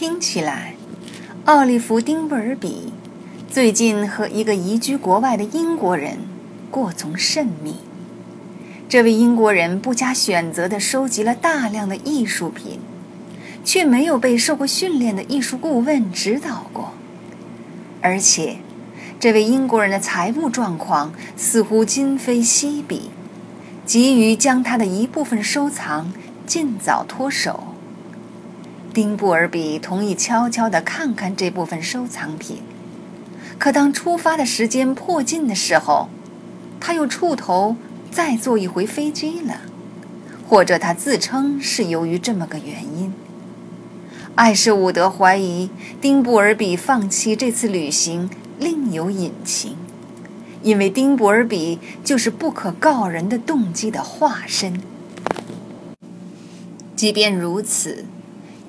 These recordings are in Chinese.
听起来，奥利弗·丁布尔比最近和一个移居国外的英国人过从甚密。这位英国人不加选择地收集了大量的艺术品，却没有被受过训练的艺术顾问指导过，而且，这位英国人的财务状况似乎今非昔比，急于将他的一部分收藏尽早脱手。丁布尔比同意悄悄地看看这部分收藏品，可当出发的时间迫近的时候，他又触头再坐一回飞机了，或者他自称是由于这么个原因。艾什伍德怀疑丁布尔比放弃这次旅行另有隐情，因为丁布尔比就是不可告人的动机的化身。即便如此。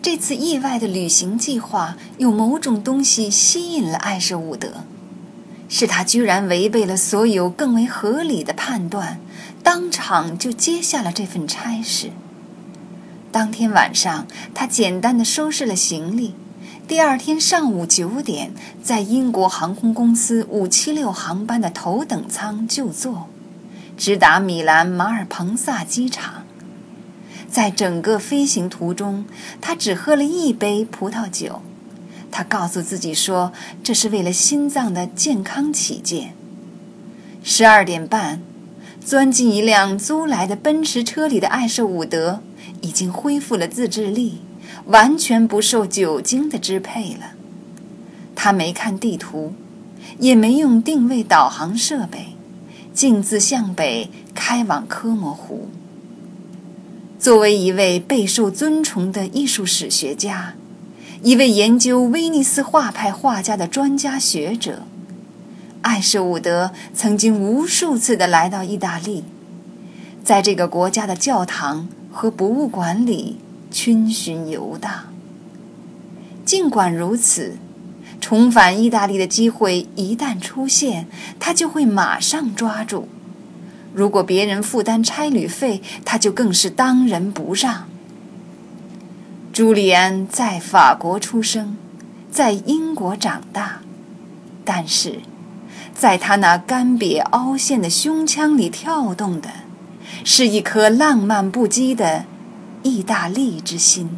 这次意外的旅行计划有某种东西吸引了艾舍伍德，是他居然违背了所有更为合理的判断，当场就接下了这份差事。当天晚上，他简单的收拾了行李，第二天上午九点，在英国航空公司五七六航班的头等舱就座，直达米兰马尔彭萨机场。在整个飞行途中，他只喝了一杯葡萄酒。他告诉自己说，这是为了心脏的健康起见。十二点半，钻进一辆租来的奔驰车里的艾舍伍德已经恢复了自制力，完全不受酒精的支配了。他没看地图，也没用定位导航设备，径自向北开往科摩湖。作为一位备受尊崇的艺术史学家，一位研究威尼斯画派画家的专家学者，艾舍伍德曾经无数次地来到意大利，在这个国家的教堂和博物馆里逡巡游荡。尽管如此，重返意大利的机会一旦出现，他就会马上抓住。如果别人负担差旅费，他就更是当仁不让。朱利安在法国出生，在英国长大，但是，在他那干瘪凹陷的胸腔里跳动的，是一颗浪漫不羁的意大利之心。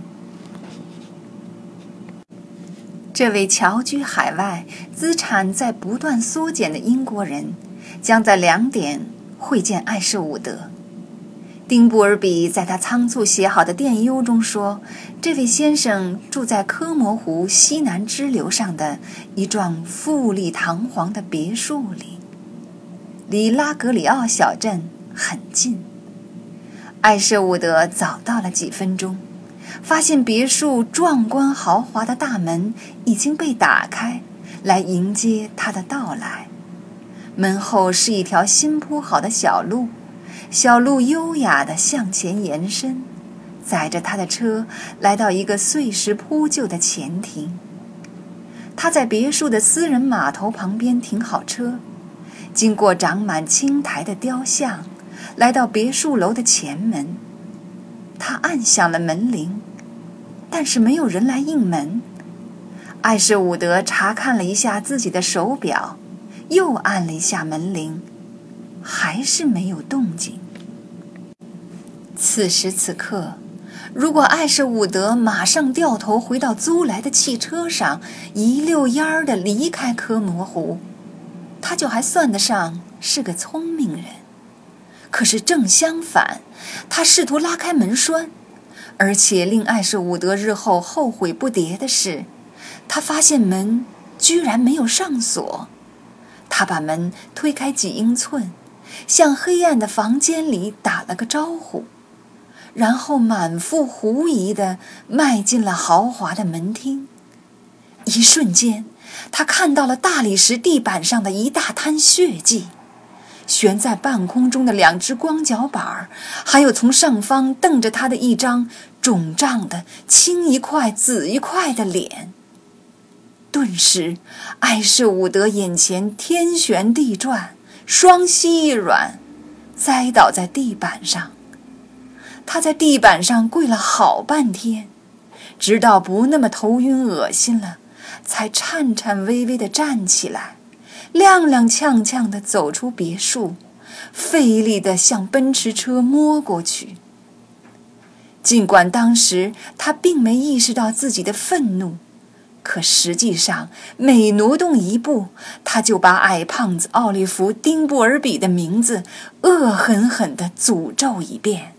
这位侨居海外、资产在不断缩减的英国人，将在两点。会见艾舍伍德，丁布尔比在他仓促写好的电邮中说：“这位先生住在科摩湖西南支流上的一幢富丽堂皇的别墅里，离拉格里奥小镇很近。”艾舍伍德早到了几分钟，发现别墅壮观豪华的大门已经被打开，来迎接他的到来。门后是一条新铺好的小路，小路优雅地向前延伸，载着他的车来到一个碎石铺就的前庭。他在别墅的私人码头旁边停好车，经过长满青苔的雕像，来到别墅楼的前门。他按响了门铃，但是没有人来应门。艾什伍德查看了一下自己的手表。又按了一下门铃，还是没有动静。此时此刻，如果艾舍伍德马上掉头回到租来的汽车上，一溜烟儿的离开科摩湖，他就还算得上是个聪明人。可是正相反，他试图拉开门栓，而且令艾舍伍德日后后悔不迭的是，他发现门居然没有上锁。他把门推开几英寸，向黑暗的房间里打了个招呼，然后满腹狐疑地迈进了豪华的门厅。一瞬间，他看到了大理石地板上的一大滩血迹，悬在半空中的两只光脚板，还有从上方瞪着他的一张肿胀的青一块紫一块的脸。顿时，艾舍伍德眼前天旋地转，双膝一软，栽倒在地板上。他在地板上跪了好半天，直到不那么头晕恶心了，才颤颤巍巍地站起来，踉踉跄跄地走出别墅，费力地向奔驰车摸过去。尽管当时他并没意识到自己的愤怒，可实际上每挪动一步，他就把矮胖子奥利弗·丁布尔比的名字恶狠狠地诅咒一遍。